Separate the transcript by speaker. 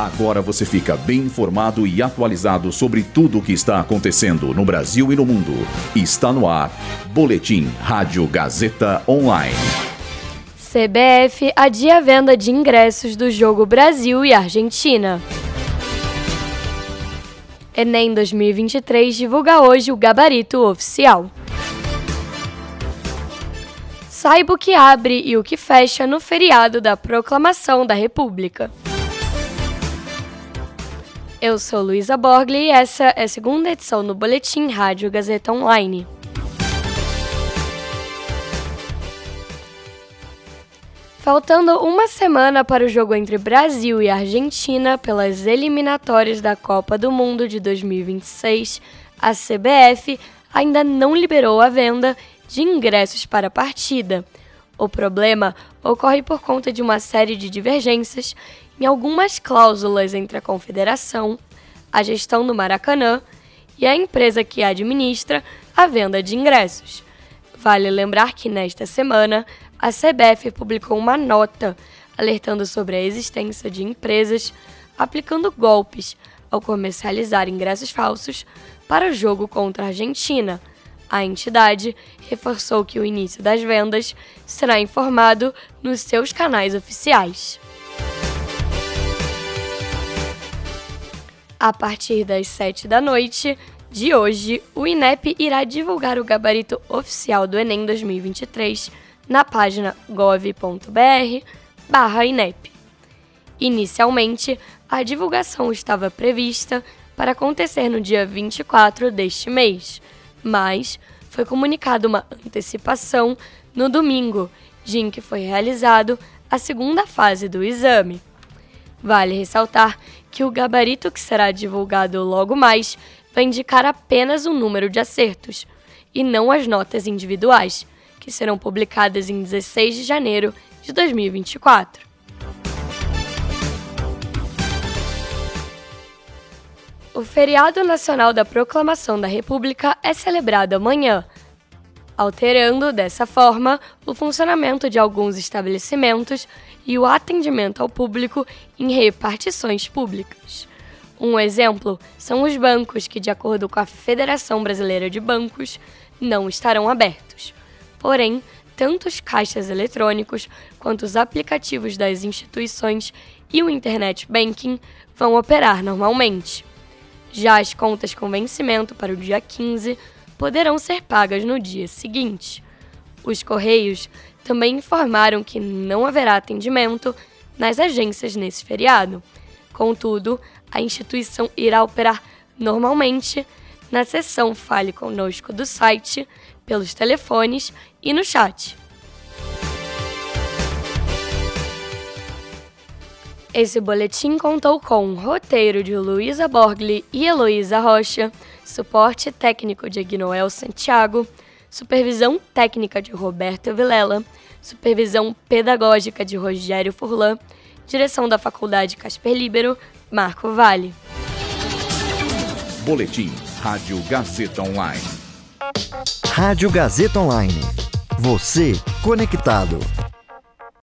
Speaker 1: Agora você fica bem informado e atualizado sobre tudo o que está acontecendo no Brasil e no mundo. Está no ar. Boletim Rádio Gazeta Online.
Speaker 2: CBF adia a venda de ingressos do jogo Brasil e Argentina. Enem 2023 divulga hoje o gabarito oficial. Saiba o que abre e o que fecha no feriado da Proclamação da República. Eu sou Luísa Borgli e essa é a segunda edição do Boletim Rádio Gazeta Online. Faltando uma semana para o jogo entre Brasil e Argentina pelas eliminatórias da Copa do Mundo de 2026, a CBF ainda não liberou a venda de ingressos para a partida. O problema ocorre por conta de uma série de divergências em algumas cláusulas entre a Confederação, a gestão do Maracanã e a empresa que administra a venda de ingressos. Vale lembrar que nesta semana a CBF publicou uma nota alertando sobre a existência de empresas aplicando golpes ao comercializar ingressos falsos para o jogo contra a Argentina. A entidade reforçou que o início das vendas será informado nos seus canais oficiais. A partir das 7 da noite de hoje, o INEP irá divulgar o gabarito oficial do Enem 2023 na página gov.br/inep. Inicialmente, a divulgação estava prevista para acontecer no dia 24 deste mês, mas foi comunicada uma antecipação no domingo, dia em que foi realizado a segunda fase do exame. Vale ressaltar que o gabarito que será divulgado logo mais vai indicar apenas o número de acertos, e não as notas individuais, que serão publicadas em 16 de janeiro de 2024. O feriado nacional da Proclamação da República é celebrado amanhã, alterando dessa forma o funcionamento de alguns estabelecimentos e o atendimento ao público em repartições públicas. Um exemplo são os bancos que, de acordo com a Federação Brasileira de Bancos, não estarão abertos. Porém, tanto os caixas eletrônicos quanto os aplicativos das instituições e o Internet Banking vão operar normalmente. Já as contas com vencimento para o dia 15 poderão ser pagas no dia seguinte. Os Correios também informaram que não haverá atendimento nas agências nesse feriado. Contudo, a instituição irá operar normalmente na seção Fale Conosco do site, pelos telefones e no chat. Esse boletim contou com roteiro de Luísa Borgli e Heloísa Rocha, suporte técnico de Ignoel Santiago, supervisão técnica de Roberto Vilela, supervisão pedagógica de Rogério Furlan, direção da Faculdade Casper Libero, Marco Vale.
Speaker 1: Boletim Rádio Gazeta Online.
Speaker 3: Rádio Gazeta Online. Você conectado.